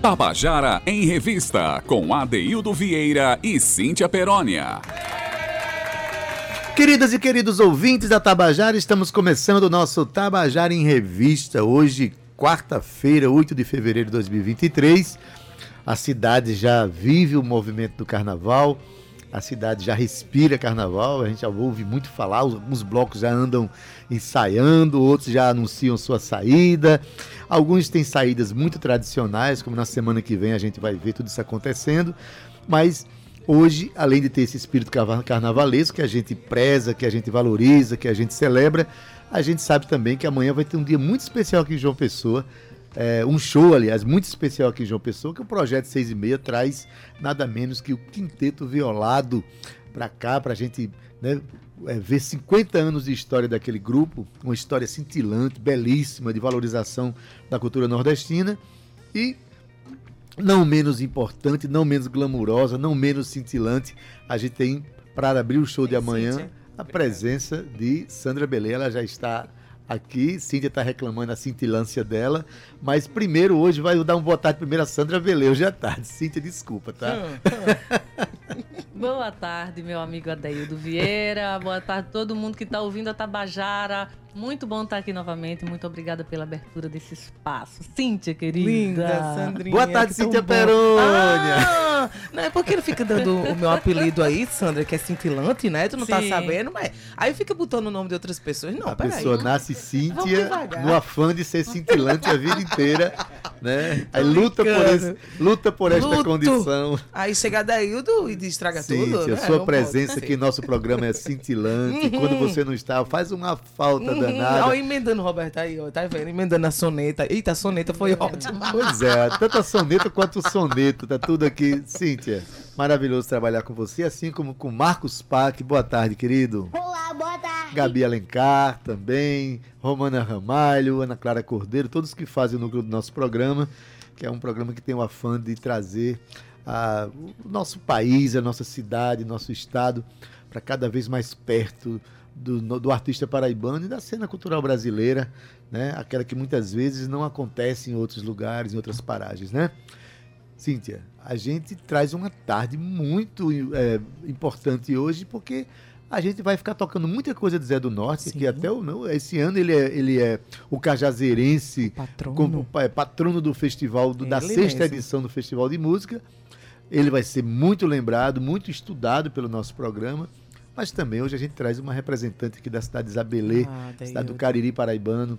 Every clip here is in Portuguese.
Tabajara em Revista, com Adeildo Vieira e Cíntia Perónia. Queridas e queridos ouvintes da Tabajara, estamos começando o nosso Tabajara em Revista. Hoje, quarta-feira, 8 de fevereiro de 2023. A cidade já vive o movimento do carnaval, a cidade já respira carnaval, a gente já ouve muito falar, alguns blocos já andam ensaiando, outros já anunciam sua saída. Alguns têm saídas muito tradicionais, como na semana que vem a gente vai ver tudo isso acontecendo, mas hoje, além de ter esse espírito carnavalesco que a gente preza, que a gente valoriza, que a gente celebra, a gente sabe também que amanhã vai ter um dia muito especial aqui em João Pessoa. É, um show, aliás, muito especial aqui em João Pessoa, que o Projeto 6 e meia traz nada menos que o Quinteto Violado para cá, para a gente né, é, ver 50 anos de história daquele grupo, uma história cintilante, belíssima, de valorização da cultura nordestina e não menos importante, não menos glamurosa, não menos cintilante, a gente tem para abrir o show de amanhã a presença de Sandra Belê. Ela já está aqui. Cíntia está reclamando a cintilância dela. Mas primeiro, hoje, vai dar um boa tarde primeiro a Sandra Belê. Hoje é tarde. Cíntia, desculpa, tá? Boa tarde, meu amigo Adeildo Vieira. Boa tarde a todo mundo que está ouvindo a Tabajara. Muito bom estar aqui novamente. Muito obrigada pela abertura desse espaço. Cíntia, querida. Linda, Sandrinha. Boa tarde, Cíntia Perônia. Ah, não é porque ele fica dando o meu apelido aí, Sandra, que é cintilante, né? Tu não tá Sim. tá sabendo, mas aí fica botando o nome de outras pessoas. Não, a pessoa nasce Vamos Cíntia no afã de ser cintilante a vida inteira, né? Aí luta por, esse, luta por esta Luto. condição. Aí chega Daildo e estraga tudo. Cíntia, né? sua Não presença aqui em nosso programa é cintilante. Quando você não está, faz uma falta Uhum. danada. Ó, emendando Roberto aí, ó. Tá vendo? Emendando a soneta. Eita, a soneta foi ótima. Pois é, tanto a soneta quanto o soneto, tá tudo aqui. Cíntia, maravilhoso trabalhar com você, assim como com Marcos Pac. Boa tarde, querido. Olá, boa tarde. Gabi Alencar também, Romana Ramalho, Ana Clara Cordeiro, todos que fazem o núcleo do nosso programa, que é um programa que tem o afã de trazer a- o nosso país, a nossa cidade, nosso estado, para cada vez mais perto do, do artista paraibano e da cena cultural brasileira, né? aquela que muitas vezes não acontece em outros lugares, em outras paragens. Né? Cíntia, a gente traz uma tarde muito é, importante hoje, porque a gente vai ficar tocando muita coisa de Zé do Norte, Sim. que até o, não, esse ano ele é, ele é o cajazeirense, Patrono. como é, patrono do festival, do- da Ele sexta mesmo. edição do Festival de Música. Ele vai ser muito lembrado, muito estudado pelo nosso programa. Mas também hoje a gente traz uma representante aqui da cidade de Isabelê, Ah, cidade do. Cariri Paraibano,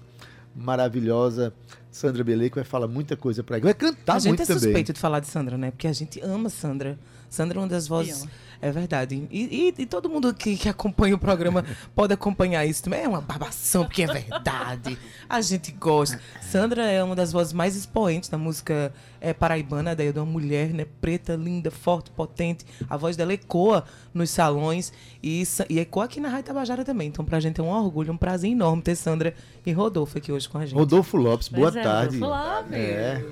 maravilhosa Sandra Belê, que vai falar muita coisa pra Vai cantar a gente muito é também. suspeito de falar de Sandra, né? Porque a gente ama Sandra. Sandra é uma das vozes. É verdade. E, e- e todo mundo que, que acompanha o programa pode acompanhar isso também. É uma babação, porque é verdade. A gente gosta. Sandra é uma das vozes mais expoentes da música é, paraibana, daí de uma mulher, né? Preta, linda, forte, potente. A voz dela ecoa nos salões e, e ecoa aqui na Rádio Tabajara também. Então, pra gente é um orgulho, um prazer enorme ter Sandra e Rodolfo aqui hoje com a gente. Rodolfo Lopes, boa Pois é, tarde. Rodolfo Lopes. É.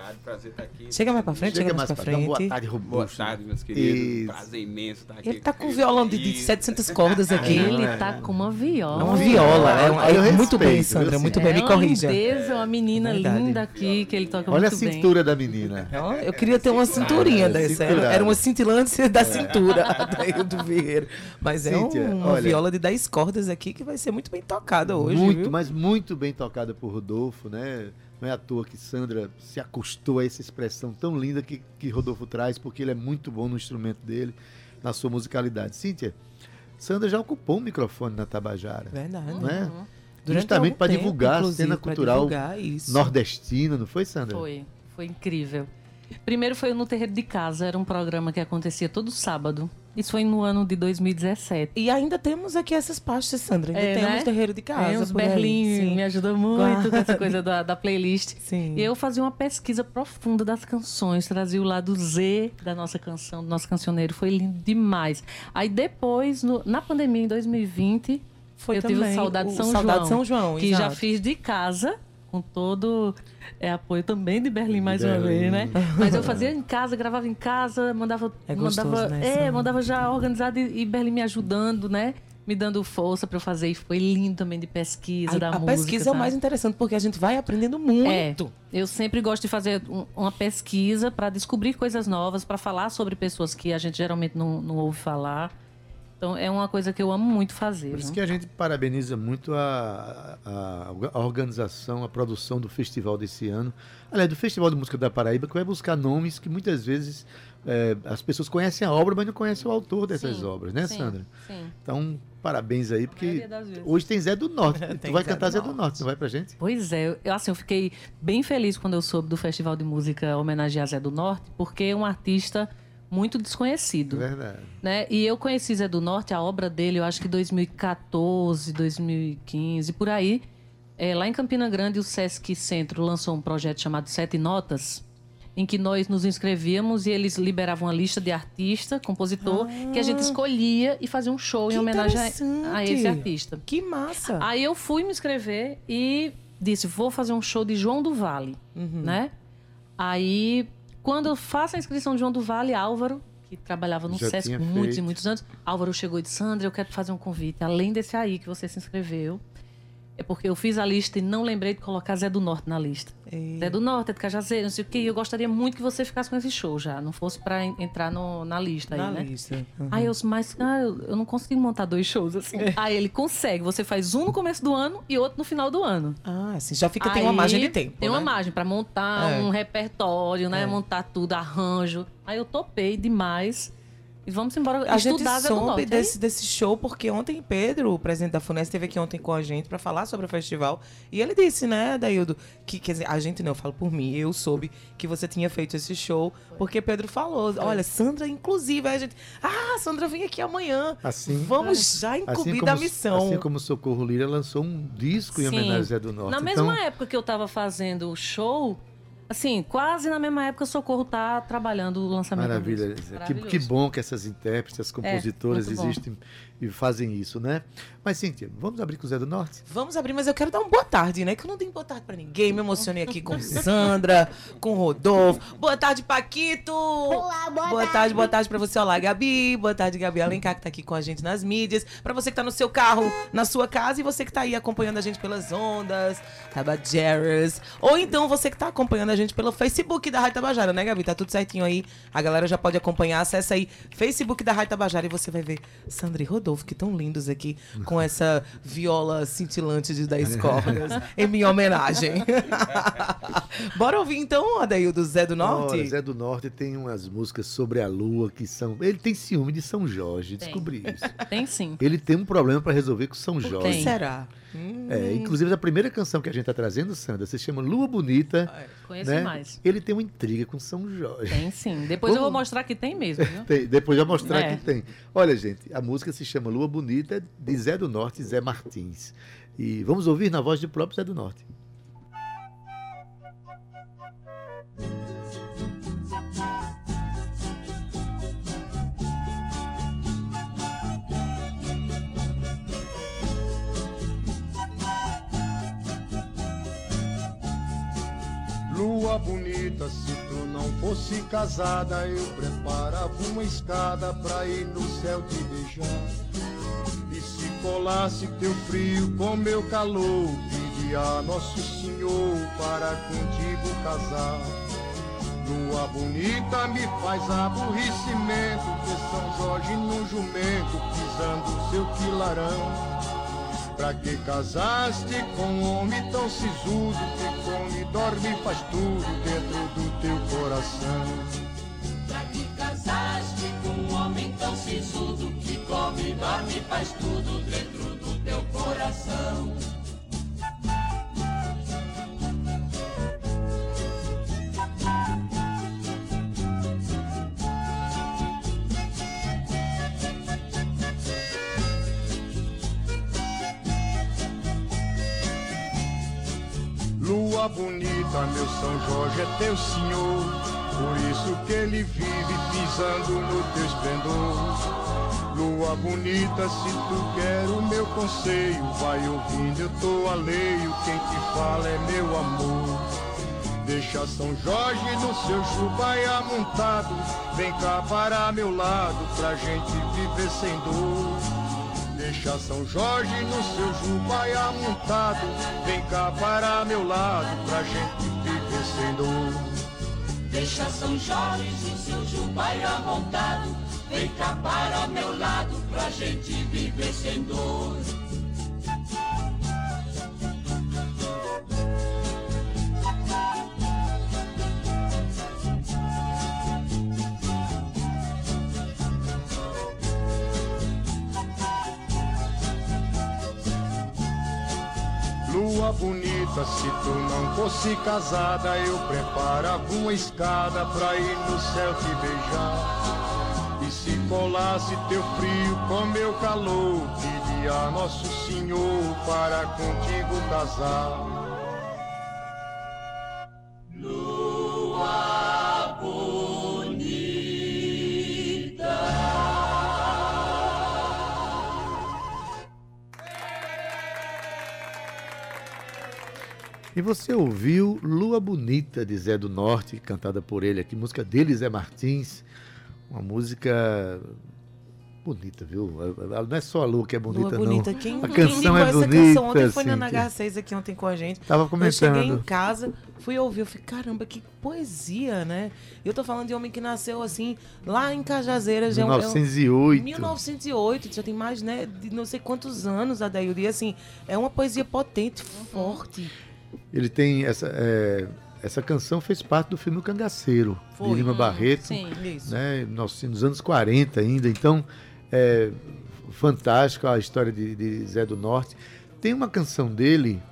tarde, prazer estar aqui. Chega mais pra frente, Chega chega, mais mais pra pra. Boa frente. tarde, Boa Robusto. tarde, meus queridos. Isso. Prazer imenso estar aqui. Ele tá com violão de, de 700 cordas aqui. Ele tá com uma viola. É uma viola. É, um- é Eu muito bem, respeito, Sandra. viu, Muito bem, me é uma corrija. lindeza, uma menina Verdade. linda aqui, que ele toca Olha a muito bem. cintura da menina. Ó, Eu queria ter uma cinturinha É, dessa. Era, cinturada. era uma cintilante da cintura do Vieira. Mas é Cíntia, um- uma olha. viola de 10 cordas aqui que vai ser muito bem tocada hoje. muito, viu? mas muito bem tocada por Rodolfo, né? Não é à toa que Sandra se acostou a essa expressão tão linda que, que Rodolfo traz, porque ele é muito bom no instrumento dele, na sua musicalidade. Cíntia, Sandra já ocupou um microfone na Tabajara, Verdade. né? Durante Justamente algum para divulgar a cena cultural divulgar isso. nordestina, não foi, Sandra? Foi, foi incrível. Primeiro foi no Terreiro de Casa, era um programa que acontecia todo sábado. Isso foi no ano de 2017. E ainda temos aqui essas pastas, Sandra. Ainda É, temos né? terreiro de casa. É, os Berlim sim. me ajudou muito com essa coisa da, da playlist. Sim. E eu fazia uma pesquisa profunda das canções, trazia o lado Z da nossa canção, do nosso cancioneiro. Foi lindo demais. Aí depois, no- na pandemia, em 2020, Foi eu tive o Saudade o São Saudade João. São João, Que já exato. fiz de casa, com todo é, apoio também de Berlim, mais uma Berlim. vez, né? Mas eu fazia em casa, gravava em casa, mandava. É gostoso, mandava, né, é, mandava já organizado e, e Berlim me ajudando, né? me dando força para eu fazer. E foi lindo também de pesquisa A, da a música. pesquisa é o mais interessante, porque a gente vai aprendendo muito. É, eu sempre gosto de fazer um- uma pesquisa para descobrir coisas novas, para falar sobre pessoas que a gente geralmente não, não ouve falar. Então é uma coisa que eu amo muito fazer. Por isso viu? que a gente parabeniza muito a, a- a organização, a produção do festival desse ano. Aliás, do Festival de Música da Paraíba, que vai buscar nomes que muitas vezes é, as pessoas conhecem a obra, mas não conhecem o autor dessas Sim, obras, né, sim, Sandra? Sim. Então, parabéns aí, porque hoje tem Zé do Norte. tu vai Zé cantar do Zé do Norte. Norte, não vai pra gente? Pois é, eu, assim, eu fiquei bem feliz quando eu soube do Festival de Música homenagear Zé do Norte, porque é um artista muito desconhecido. Verdade. né? E eu conheci Zé do Norte, a obra dele, eu acho que 2014, 2015, por aí. É, lá em Campina Grande, o Sesc Centro lançou um projeto chamado Sete Notas, em que nós nos inscrevíamos e eles liberavam uma lista de artista, compositor, que a gente escolhia e fazia um show em homenagem a, a esse artista. Que massa. Aí eu fui me inscrever e disse, vou fazer um show de João do Vale, Uhum. né? Aí, quando eu faço a inscrição de João do Vale, Álvaro, que trabalhava no Já SESC muitos feito. e muitos anos, Álvaro chegou e disse, Sandra, eu quero fazer um convite. Além desse aí que você se inscreveu, é porque eu fiz a lista e não lembrei de colocar Zé do Norte na lista. Ei. Zé do Norte, é de Cajazeiro, não sei o quê. E eu gostaria muito que você ficasse com esse show já, não fosse pra en- entrar no- na lista aí, Na né? lista. Uhum. Aí eu disse, mas ah, eu, não consigo montar dois shows assim. Aí ele consegue, você faz um no começo do ano e outro no final do ano. Ah, assim, já fica, tem Aí uma margem de tempo. Tem né? uma margem pra montar É. um repertório, né? É. Montar tudo, arranjo. Aí eu topei demais. E vamos embora A gente estudar do soube Norte. desse, desse show porque ontem Pedro, o presidente da FUNES, esteve aqui ontem com a gente para falar sobre o festival. E ele disse, né, Daildo, que quer dizer, a gente não, eu falo por mim, eu soube que você tinha feito esse show porque Pedro falou. Olha, Sandra, inclusive, aí a gente. Ah, Sandra, vem aqui amanhã. Assim- Vamos já incumbir como, da missão. assim como o Socorro Lira lançou um disco em Sim. homenagem a Zé do Norte. Na então, mesma época que eu tava fazendo o show, assim, quase na mesma época o Socorro tá trabalhando o lançamento do Maravilha. Que, que bom que essas intérpretes, essas compositoras muito bom. existem e fazem isso, né? Mas, Cíntia, vamos abrir com o Zé do Norte? Vamos abrir, mas eu quero dar uma boa tarde, né? Que eu não dei boa tarde pra ninguém. Me emocionei aqui com Sandra, com Rodolfo. Boa tarde, Paquito! Olá, boa Boa tarde. tarde, boa tarde pra você. Olá, Gabi. Boa tarde, Gabi Alencar, que tá aqui com a gente nas mídias. Pra você que tá no seu carro, na sua casa, e você que tá aí acompanhando a gente pelas ondas, Tabajeras. Ou então você que tá acompanhando a gente pelo Facebook da Rádio Tabajara, né, Gabi? Tá tudo certinho aí. A galera já pode acompanhar. Acessa aí Facebook da Rádio Tabajara e você vai ver Sandra e Rodolfo, que tão lindos aqui, com essa viola cintilante de 10 cordas, em minha homenagem. Bora ouvir então, Adaildo, Zé do Norte? Ora, Zé do Norte tem umas músicas sobre a lua que são. Ele tem ciúme de São Jorge, Tem. descobri isso. Tem sim. Ele tem um problema para resolver com São Jorge. Tem. será? Hum, É, inclusive, a primeira canção que a gente tá trazendo, Sandra, se chama Lua Bonita. Conheço né? mais. Ele tem uma intriga com São Jorge. Tem sim. Depois eu vou mostrar que tem mesmo, viu? Tem, depois já mostrar É. que tem. Olha, gente, a música se chama Lua Bonita, de Zé do Norte Zé Martins. E vamos ouvir na voz do próprio Zé do Norte. Bonita, se tu não fosse casada, eu preparava uma escada pra ir no céu te beijar. E se colasse teu frio com meu calor, pedia Nosso Senhor para contigo casar. Lua bonita me faz aborrecimento, ver São Jorge num jumento, pisando seu quilarão. Pra que casaste com um homem tão sisudo que come, dorme e faz tudo dentro do teu coração? Pra que casaste com um homem tão sisudo que come, dorme e faz tudo dentro do teu coração? Bonita, meu São Jorge é teu senhor, por isso que ele vive pisando no teu esplendor. Lua bonita, se tu quer o meu conselho, vai ouvindo, eu tô alheio, quem te fala é meu amor. Deixa São Jorge no seu jubaia montado, vem cá para meu lado, pra gente viver sem dor. Deixa São Jorge no seu jubaia montado. Vem cá para meu lado pra gente viver sem dor. Deixa São Jorge no seu jubaia montado. Vem cá para meu lado pra gente viver sem dor. Bonita, se tu não fosse casada, eu preparava uma escada pra ir no céu te beijar. E se colasse teu frio com meu calor, pedia Nosso Senhor para contigo casar. E você ouviu Lua Bonita de Zé do Norte, cantada por ele aqui, música dele, Zé Martins. Uma música bonita, viu? Não é só a lua que é bonita, Lua bonita. não. Quem, a quem canção indicou é essa bonita. canção ontem foi na Cíntia. NH6 aqui ontem com a gente. Tava Eu cheguei em comentando. casa, fui ouvir, eu falei, caramba, que poesia, né? Eu tô falando de homem que nasceu assim, lá em Cajazeiras. já é um- é um- 1908. 1908, já tem mais, né, de não sei quantos anos, Adaildo. E assim, é uma poesia potente, forte. Ele tem essa. é, essa canção fez parte do filme O Cangaceiro, Foi. de Lima Hum, Barreto. Sim. Né, nos, nos anos 40 ainda. Então, é fantástico a história de, de Zé do Norte. Tem uma canção dele,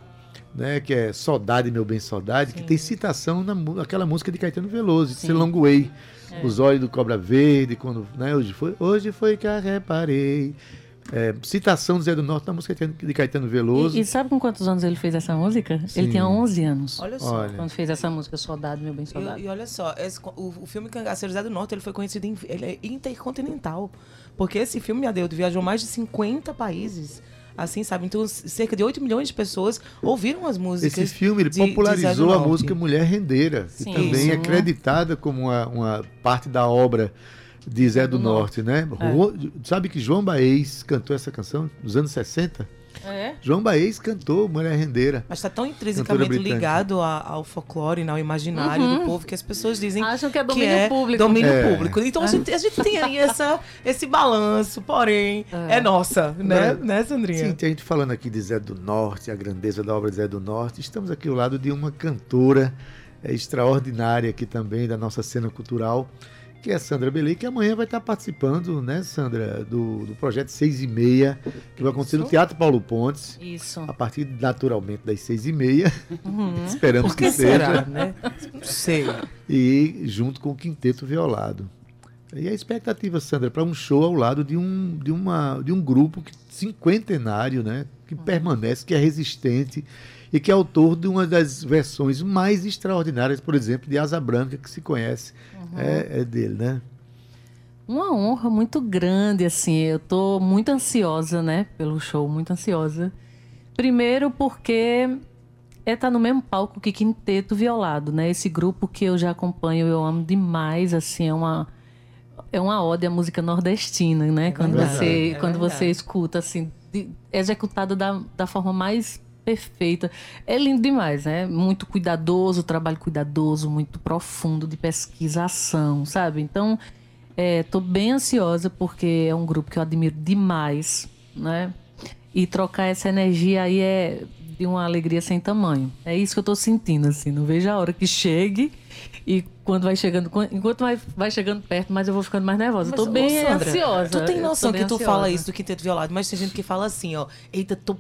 né, que é Saudade, Meu Bem Saudade, que tem citação na, naquela música de Caetano Veloso, de Sim. Long Way. É. Os olhos do Cobra Verde, quando, né, hoje, foi, hoje foi que a reparei. É, citação do Zé do Norte na música de Caetano Veloso. E, e sabe com quantos anos ele fez essa música? Sim. Ele tinha 11 anos. Olha só. Olha. Quando fez essa música, Soldado, meu bem E, soldado. e olha só, esse- o, o filme Cangaceiro Zé do Norte ele foi conhecido em, ele é intercontinental. Porque esse filme, Adeudo, viajou mais de 50 países. Assim, sabe? Então, cerca de 8 milhões de pessoas ouviram as músicas. Esse filme ele de- popularizou a música Mulher Rendeira, que Sim. também é Isso. creditada como uma, uma parte da obra de Zé do, do Norte, né? É. Sabe que João Baez cantou essa canção nos anos 60? É? João Baez cantou Mulher Rendeira. Mas está tão intrinsecamente ligado a- ao folclore, né, ao imaginário do povo, que as pessoas dizem Acham que é domínio público. domínio É. público. Então a gente, a gente tem aí essa, esse balanço, porém, é, nossa, né, Né? né, Sandrinha? Sim, tem a gente falando aqui de Zé do Norte, a grandeza da obra de Zé do Norte. Estamos aqui ao lado de uma cantora é, extraordinária aqui também da nossa cena cultural, que é a Sandra Belê, que amanhã vai estar participando, né, Sandra, do, do projeto Seis e Meia, que vai acontecer no Isso. Teatro Paulo Pontes, Isso. a partir naturalmente das seis e meia. Uhum. Esperamos que que será, seja. né? Não sei. E junto com o Quinteto Violado. E a expectativa, Sandra, para um show ao lado de um, de uma, de um grupo que, cinquentenário, né? Que permanece, que é resistente e que é autor de uma das versões mais extraordinárias, por exemplo, de Asa Branca, que se conhece. É, é dele, né? Uma honra muito grande, assim. Eu tô muito ansiosa, né? Pelo show, muito ansiosa. Primeiro porque é estar no mesmo palco que Quinteto Violado, né? Esse grupo que eu já acompanho, eu amo demais, assim, é uma é uma ode à música nordestina, né? quando verdade, você é quando você escuta assim, de, executada da, da forma mais perfeita. É lindo demais, né? Muito cuidadoso, trabalho cuidadoso, muito profundo de pesquisação, sabe? Então, é, tô bem ansiosa porque é um grupo que eu admiro demais, né? E trocar essa energia aí é de uma alegria sem tamanho. É isso que eu tô sentindo, assim. Não vejo a hora que chegue e quando vai chegando, enquanto vai, vai chegando perto, mas eu vou ficando mais nervosa. Mas, eu tô ô, bem Sandra, ansiosa. Tu tem noção que tu ansiosa. fala isso do Quinteto Violado, mas tem gente que fala assim, ó. Eita, tô.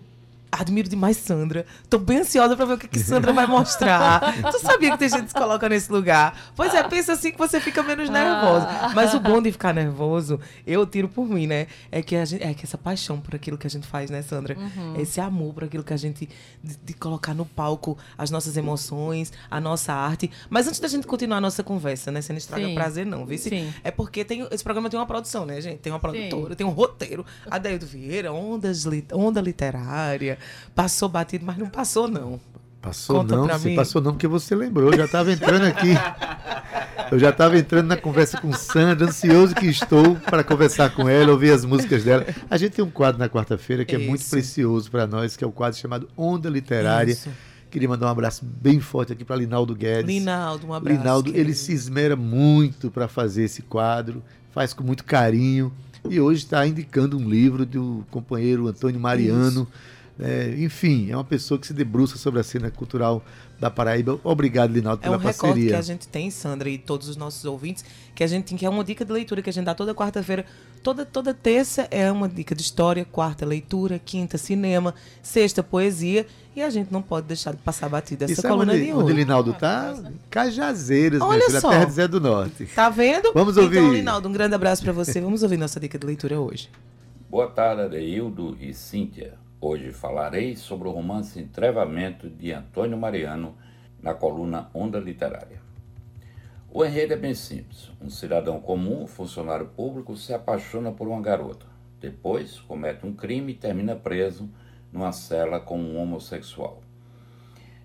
Admiro demais Sandra. Tô bem ansiosa pra ver o que, que Sandra vai mostrar. tu sabia que tem gente que se coloca nesse lugar? Pois é, pensa assim que você fica menos nervosa. Mas o bom de ficar nervoso, eu tiro por mim, né? É que, a gente, é que essa paixão por aquilo que a gente faz, né, Sandra? Esse amor por aquilo que a gente. De, de colocar no palco as nossas emoções, a nossa arte. Mas antes da gente continuar a nossa conversa, né? Você não estraga Sim. prazer, não, viu? Sim. É porque tem, esse programa tem uma produção, né, gente? Tem uma produtora, tem um roteiro. Adeildo Vieira, ondas, onda literária. Passou batido, mas não passou, não. Passou Conta não, pra você mim. passou não, porque você lembrou, já estava entrando aqui. Eu já estava entrando na conversa com Sandra, ansioso que estou para conversar com ela, ouvir as músicas dela. A gente tem um quadro na quarta-feira que é muito Isso. precioso para nós, que é o quadro chamado Onda Literária. Isso. Queria mandar um abraço bem forte aqui para Linaldo Guedes. Linaldo, um abraço. Linaldo, ele se esmera muito para fazer esse quadro, faz com muito carinho e hoje está indicando um livro do companheiro Antônio Mariano. É, enfim, é uma pessoa que se debruça sobre a cena cultural da Paraíba. Obrigado, Linaldo, É pela um recorde parceria. que a gente tem, Sandra, e todos os nossos ouvintes, que a gente tem, que é uma dica de leitura que a gente dá toda quarta-feira. Toda, toda terça é uma dica de história, quarta leitura, quinta cinema, sexta poesia, e a gente não pode deixar de passar batida essa E sabe coluna onde, de onde. Linaldo tá? Cajazeiras, Olha filha, só. a terra de Zé do Norte. Tá vendo? Vamos Então, ouvir. Linaldo, um grande abraço para você. Vamos ouvir nossa dica de leitura hoje. Boa tarde, Adeildo e Cíntia. Hoje falarei sobre o romance Entrevamento de Antônio Mariano na coluna Onda Literária. O enredo é bem simples. Um cidadão comum, funcionário público, se apaixona por uma garota. Depois, comete um crime e termina preso numa cela com um homossexual.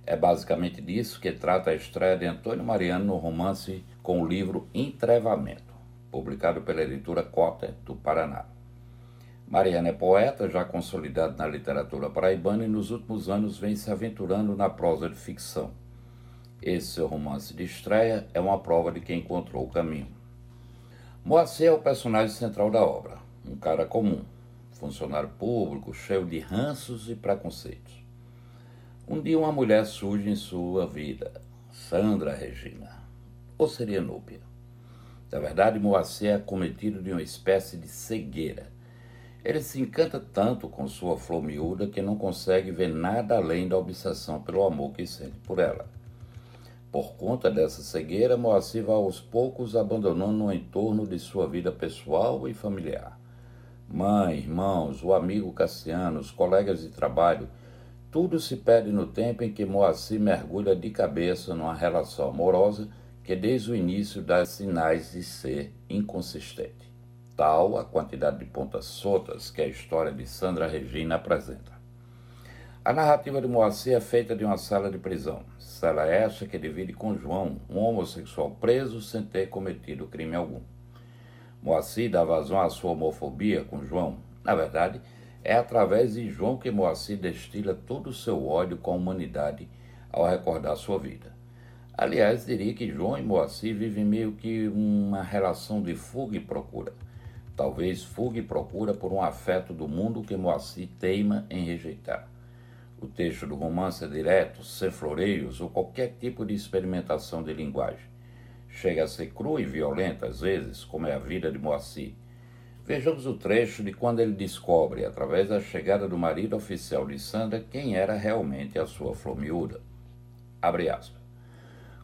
É basicamente disso que trata a estreia de Antônio Mariano no romance com o livro Entrevamento, publicado pela editora Cotter, do Paraná. Mariana é poeta, já consolidado na literatura paraibana e nos últimos anos vem se aventurando na prosa de ficção. Esse seu romance de estreia é uma prova de que encontrou o caminho. Moacir é o personagem central da obra, um cara comum, funcionário público, cheio de ranços e preconceitos. Um dia uma mulher surge em sua vida, Sandra Regina, ou seria Núbia. Na verdade, Moacir é acometido de uma espécie de cegueira. Ele se encanta tanto com sua flor miúda que não consegue ver nada além da obsessão pelo amor que sente por ela. Por conta dessa cegueira, Moacir vai aos poucos abandonando o entorno de sua vida pessoal e familiar. Mãe, irmãos, o amigo Cassiano, os colegas de trabalho, tudo se perde no tempo em que Moacir mergulha de cabeça numa relação amorosa que desde o início dá sinais de ser inconsistente. Tal a quantidade de pontas soltas que a história de Sandra Regina apresenta. A narrativa de Moacir é feita de uma sala de prisão. Sala esta que divide com João, um homossexual preso sem ter cometido crime algum. Moacir dá vazão à sua homofobia com João. Na verdade, é através de João que Moacir destila todo o seu ódio com a humanidade ao recordar sua vida. Aliás, diria que João e Moacir vivem meio que uma relação de fuga e procura. Talvez fuga e procura por um afeto do mundo que Moacir teima em rejeitar. O texto do romance é direto, sem floreios ou qualquer tipo de experimentação de linguagem. Chega a ser cru e violento às vezes, como é a vida de Moacir. Vejamos o trecho de quando ele descobre, através da chegada do marido oficial de Sandra, quem era realmente a sua flor miúda. Abre aspas.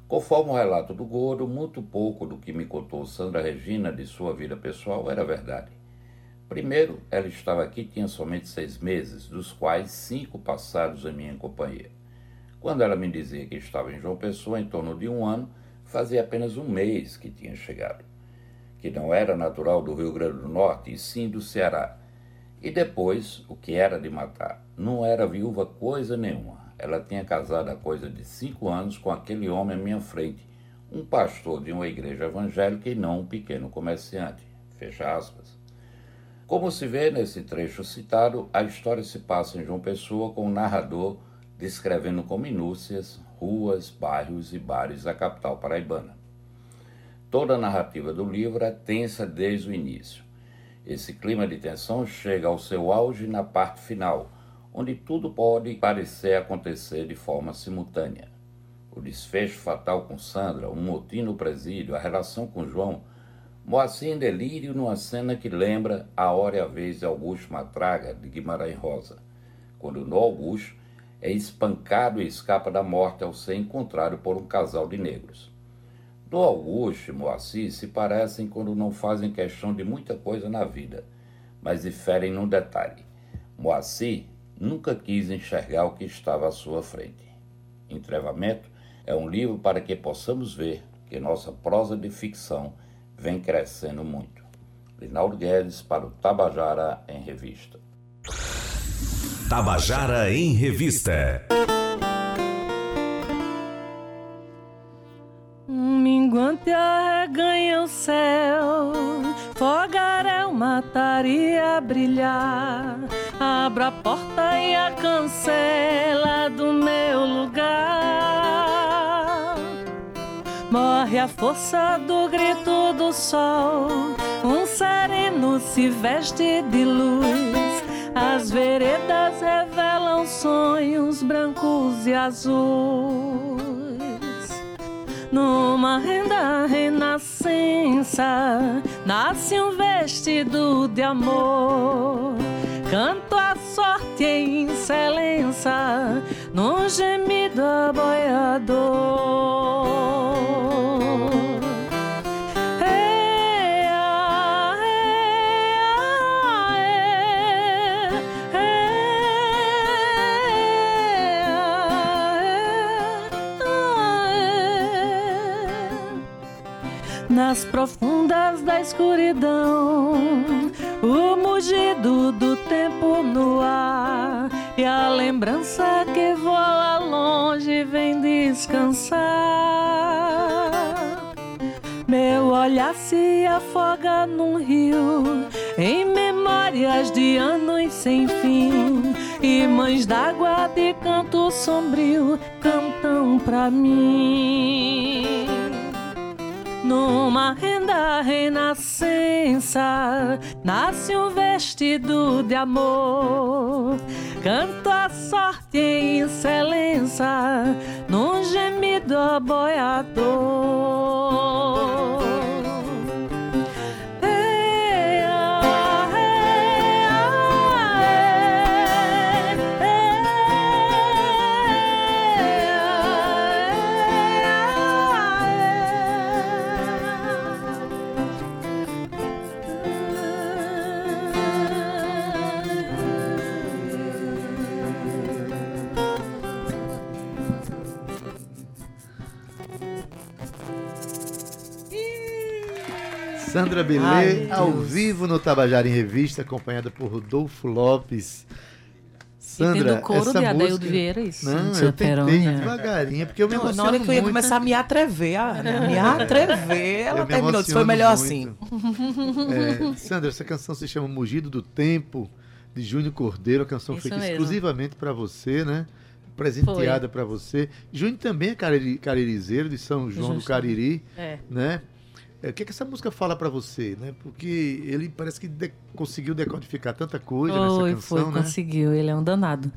Conforme o relato do Gordo, muito pouco do que me contou Sandra Regina de sua vida pessoal era verdade. Primeiro, ela estava aqui tinha somente seis meses, dos quais cinco passados em minha companhia. Quando ela me dizia que estava em João Pessoa em torno de um ano, fazia apenas um mês que tinha chegado. Que não era natural do Rio Grande do Norte, e sim do Ceará. E depois, o que era de matar? Não era viúva coisa nenhuma. Ela tinha casado há coisa de cinco anos com aquele homem à minha frente, um pastor de uma igreja evangélica e não um pequeno comerciante. Fecha aspas. Como se vê nesse trecho citado, a história se passa em João Pessoa com o narrador descrevendo com minúcias ruas, bairros e bares da capital paraibana. Toda a narrativa do livro é tensa desde o início. Esse clima de tensão chega ao seu auge na parte final, onde tudo pode parecer acontecer de forma simultânea. O desfecho fatal com Sandra, um motim no presídio, a relação com João, Moacir em delírio numa cena que lembra A Hora e a Vez de Augusto Matraga, de Guimarães Rosa, quando no Augusto é espancado e escapa da morte ao ser encontrado por um casal de negros. Do Augusto e Moacir se parecem quando não fazem questão de muita coisa na vida, mas diferem num detalhe. Moacir nunca quis enxergar o que estava à sua frente. Entrevamento é um livro para que possamos ver que nossa prosa de ficção vem crescendo muito. Rinaldo Guedes para o Tabajara em Revista. Tabajara em Revista. Um minguante arreganha o céu, fogar é uma brilhar Abro a porta e a cancela do meu lugar. Morre a força do grito do sol. Um sereno se veste de luz. As veredas revelam sonhos brancos e azuis. Numa renda renascença, nasce um vestido de amor. Canto a sorte em excelência, num gemido aboiador. Nas profundas da escuridão, o mugido do tempo no ar e a lembrança que voa longe vem descansar. Meu olhar se afoga num rio, em memórias de anos sem fim. E mães d'água de canto sombrio cantam pra mim. Numa renda renascença, nasce um vestido de amor. Canto a sorte em excelência, num gemido aboiador. Sandra Belê, ao Deus. vivo no Tabajara em Revista, acompanhada por Rodolfo Lopes. E Sandra, tendo coro essa de Adeildo música... Vieira, isso. Não, Seu eu tentei Perônia. devagarinho, porque eu me emociono na hora que eu ia começar a me atrever, a a me atrever, ela me terminou. Disse, Foi melhor muito. assim. É, Sandra, essa canção se chama Mugido do Tempo, de Júnior Cordeiro, a canção Isso feita mesmo. exclusivamente para você, né? Presenteada para você. Júnior também é cariri, caririzeiro de São João do Justo. Cariri, É. né? É, O que, que essa música fala para você, né? Porque ele parece que de- conseguiu decodificar tanta coisa Foi, nessa foi, canção, né? conseguiu. Ele é um danado.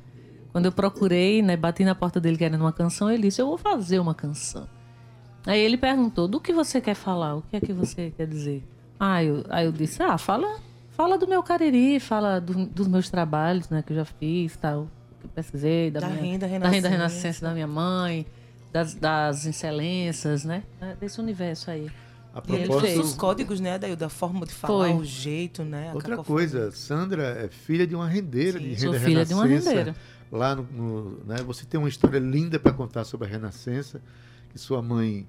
Quando eu procurei, né, bati na porta dele querendo uma canção, ele disse, eu vou fazer uma canção. Aí ele perguntou, do que você quer falar? O que é que você quer dizer? Ah, eu, aí eu disse, ah, fala, fala do meu cariri, fala do- dos meus trabalhos, né, que eu já fiz, tal, que eu pesquisei, da, Da minha, renda da renda renascença. renascença da minha mãe, das, das excelências, né, desse universo aí. A E ele propósito- fez os códigos, né, daí, da forma de falar, Foi. o jeito, né? a Outra cacofonia. coisa, Sandra é filha de uma rendeira Sim, de Sou renda filha de uma rendeira. Lá no, no- né, você tem uma história linda para contar sobre a Renascença, que sua mãe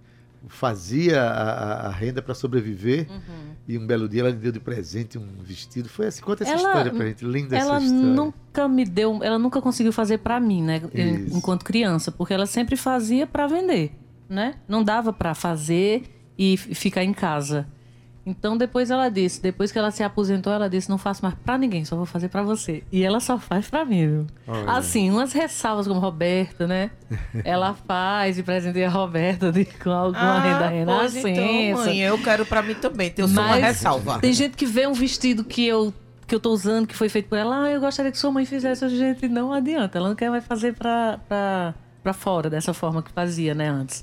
fazia a, a- a renda para sobreviver Uhum. e um belo dia ela lhe deu de presente um vestido. Foi assim, conta essa Ela- história pra gente, linda ela essa história. nunca me deu, ela nunca conseguiu fazer pra mim, né, Isso. enquanto criança, porque ela sempre fazia pra vender, né? Não dava pra fazer e ficar em casa. Então depois ela disse, depois que ela se aposentou, ela disse, não faço mais pra ninguém, só vou fazer pra você. E ela só faz pra mim, viu? Olha. Assim, umas ressalvas como Roberta, né? ela faz e presenteia a Roberta de- com alguma renda pois então, renascença. mãe, eu quero pra mim também. Tem só uma ressalva. Tem gente que vê um vestido que eu que eu tô usando, que foi feito por ela, ah, eu gostaria que sua mãe fizesse. Gente, não adianta. Ela não quer mais fazer pra, pra fora, dessa forma que fazia, né, antes.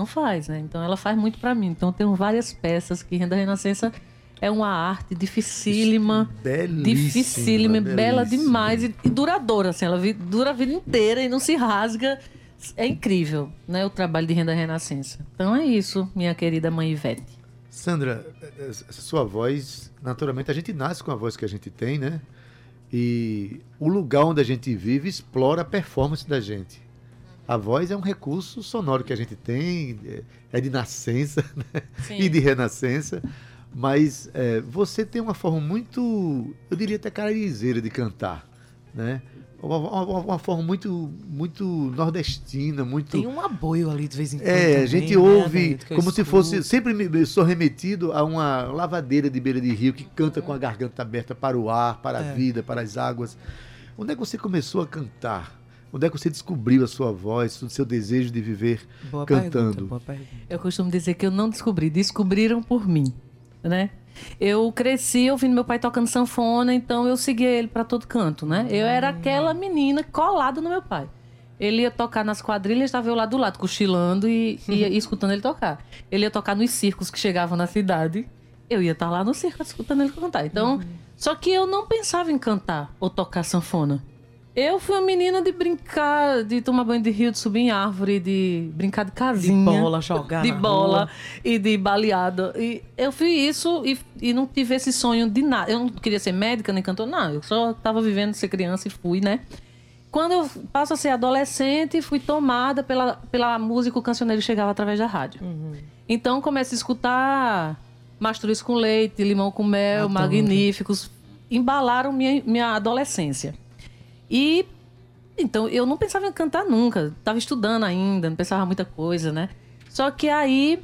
Não faz, né? Então ela faz muito pra mim. Então eu tenho várias peças que Renda Renascença é uma arte dificílima. Belíssima, Dificílima, bela belíssima. demais e, e duradoura, assim, ela vi- dura a vida inteira e não se rasga. É incrível, né, o trabalho de Renda Renascença. Então é isso, minha querida mãe Ivete. Sandra, essa sua voz, naturalmente a gente nasce com a voz que a gente tem, né? E o lugar onde a gente vive explora a performance da gente. A voz é um recurso sonoro que a gente tem, é- é de nascença né? E de renascença, mas é, você tem uma forma muito, eu diria até caririzeira de cantar, né? uma, uma- uma forma muito, muito nordestina, muito. Tem um aboio ali de vez em quando. É, a também, gente né, ouve eu como se fosse. Sempre me sou remetido a uma lavadeira de beira de rio que canta com a garganta aberta para o ar, para a É. vida, para as águas. Onde é que você começou a cantar? Onde é que você descobriu a sua voz, o seu desejo de viver Boa cantando? Pergunta, boa pergunta. Eu costumo dizer que eu não descobri, descobriram por mim, né? Eu cresci ouvindo meu pai tocando sanfona, então eu seguia ele para todo canto, né? Eu era aquela menina colada no meu pai. Ele ia tocar nas quadrilhas, estava eu lá do lado, cochilando e, e- e escutando ele tocar. Ele ia tocar nos circos que chegavam na cidade, eu ia estar lá no circo escutando ele cantar. Então, só que eu não pensava em cantar ou tocar sanfona. Eu fui uma menina de brincar, de tomar banho de rio, de subir em árvore, de brincar de De casinha bola, jogar. de bola rua. e de baleada. E eu fiz isso e, e não tive esse sonho de nada. Eu não queria ser médica nem cantor, não. Eu só estava vivendo ser criança e fui, né? Quando eu passo a ser adolescente, fui tomada pela, pela música, o cancioneiro chegava através da rádio. Então começo a escutar Mastruz com Leite, Limão com Mel, Adoro. Magníficos. Embalaram minha, minha adolescência. E então eu não pensava em cantar nunca. Tava estudando ainda, não pensava muita coisa, né? Só que aí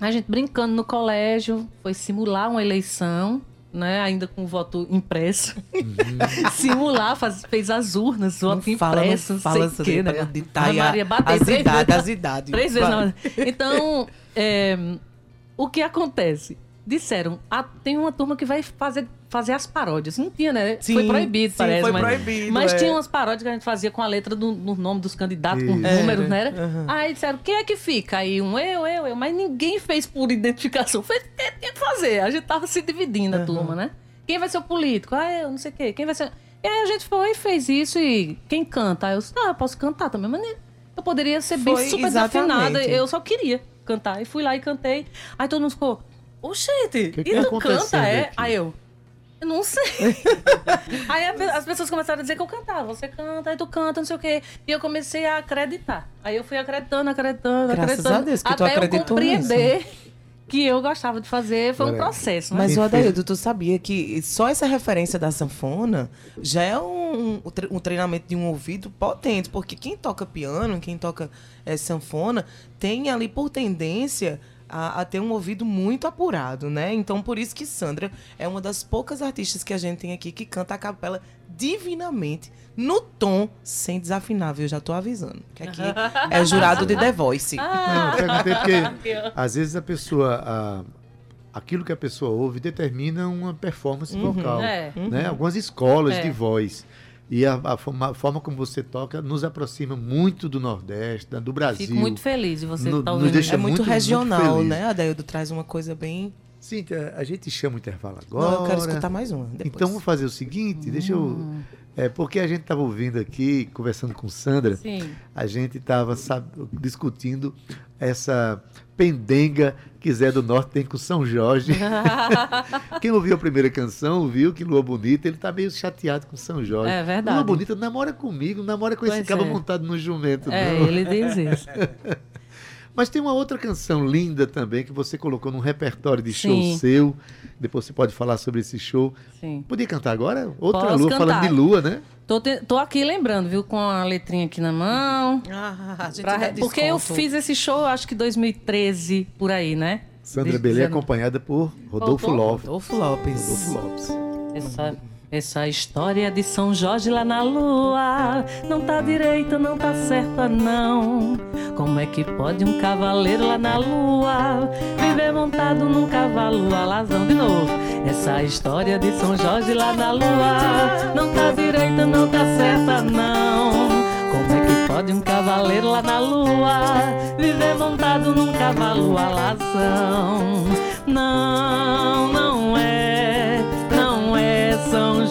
a gente brincando no colégio, foi simular uma eleição, né? Ainda com voto impresso. simular, faz- fez as urnas, Não voto fala, não impresso, não fala, sei o quê, né? A Maria bateu as três idades, vezes. as idades. Três vezes na Então, é, o que acontece? Disseram, ah, tem uma turma que vai fazer, fazer as paródias. Não tinha, né? Sim, foi proibido, sim, parece. foi mas, proibido, Mas é. tinha umas paródias que a gente fazia com a letra do, do nome dos candidatos, com Isso. números, É, né? aham. Aí disseram, quem é que fica? Aí um eu, eu, eu. Mas ninguém fez por identificação. Fez porque tinha que fazer. A gente tava se dividindo a turma, né? Quem vai ser o político? Ah, eu, não sei o quê. Quem vai ser... E aí a gente foi e fez isso e quem canta? Aí eu disse, ah, eu posso cantar também, mas eu poderia ser bem Foi super exatamente. desafinada. Eu só queria cantar. E fui lá e cantei. Aí todo mundo ficou, oxente, Que que e tá tu canta, é? aqui? Aí eu, eu não sei. aí a as pessoas começaram a dizer que eu cantava. Você canta, aí tu canta, não sei o quê. E eu comecei a acreditar. Aí eu fui acreditando, acreditando, Graças acreditando. a Deus que tu até eu acreditou compreender que eu gostava de fazer. Foi um processo, né? Mas, o Adaildo, tu sabia que só essa referência da sanfona já é um, um tre- treinamento de um ouvido potente, porque quem toca piano, quem toca eh, sanfona, tem ali por tendência a, a ter um ouvido muito apurado, né? Então, por isso que Sandra é uma das poucas artistas que a gente tem aqui que canta a capela divinamente, no tom, sem desafinar, viu? Eu já tô avisando. Que aqui é jurado de The Voice. Não, eu perguntei porque às vezes a pessoa, a- aquilo que a pessoa ouve determina uma performance vocal. É. Né? Algumas escolas É. de voz. E a, a forma, a forma como você toca nos aproxima muito do Nordeste, da- do Brasil. Fico muito feliz de você No- estar nos ouvindo. É muito, muito, muito regional, feliz. né? Adaildo traz uma coisa bem. Cíntia, a gente chama o intervalo agora. Não, eu quero escutar mais uma. Depois. Então vamos fazer o seguinte, deixa eu. É, porque a gente estava ouvindo aqui, conversando com Sandra, Sim. a gente estava discutindo essa pendenga que Zé do Norte tem com São Jorge. Quem ouviu a primeira canção viu que Lua Bonita, ele tá meio chateado com São Jorge. É verdade. Lua Bonita namora comigo, namora com esse Pois cabo é. montado no jumento. É, não. ele diz isso. Mas tem uma outra canção linda também que você colocou num repertório de show Sim. seu. Depois você pode falar sobre esse show. Sim. Podia cantar agora? Outra Posso lua, cantar. falando de lua, né? Tô, te- tô aqui lembrando, viu, com a letrinha aqui na mão. Ah, Pra porque eu fiz esse show, acho que 2013, por aí, né? Sandra Belê, acompanhada por Rodolfo? Lopes. Rodolfo Lopes. Rodolfo Lopes. Essa, essa história de São Jorge lá na lua não tá direita, não tá certa, não. Como é que pode um cavaleiro lá na lua viver montado num cavalo alazão? De novo, essa história de São Jorge lá na lua não tá direita, não tá certa, não. Como é que pode um cavaleiro lá na lua viver montado num cavalo alazão? Não, não é,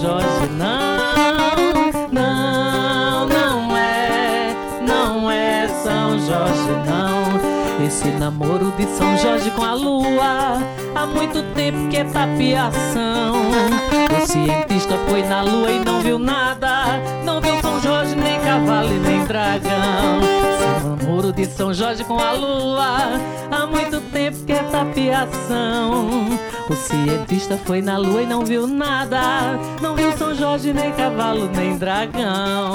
Jorge, não, não, não é, não é São Jorge, não. Esse namoro de São Jorge com a lua há muito tempo que é tapiação. O cientista foi na lua e não viu nada, não viu São Jorge, cavalo e nem dragão. Semana Namoro de São Jorge com a lua, há muito tempo que é tapiação. O cientista foi na lua e não viu nada, não viu São Jorge, nem cavalo, nem dragão.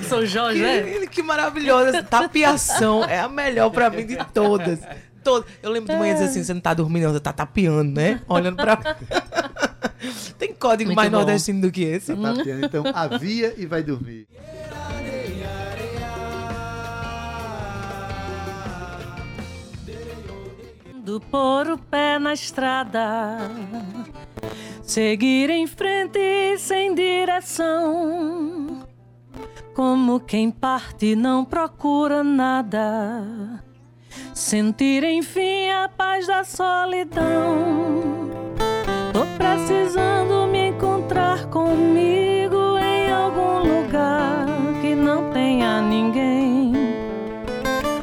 De São Jorge, né? Que, que maravilhosa. Essa tapiação é a melhor pra mim de todas. Todas. Eu lembro de manhã dizer assim, você não tá dormindo, não, você tá tapeando, né? Olhando pra... Tem código Muito mais bom. nordestino do que esse? Tá piano, então avia e vai dormir. Do pôr o pé na estrada, seguir em frente sem direção, como quem parte não procura nada, sentir enfim a paz da solidão. Tô precisando me encontrar comigo em algum lugar que não tenha ninguém.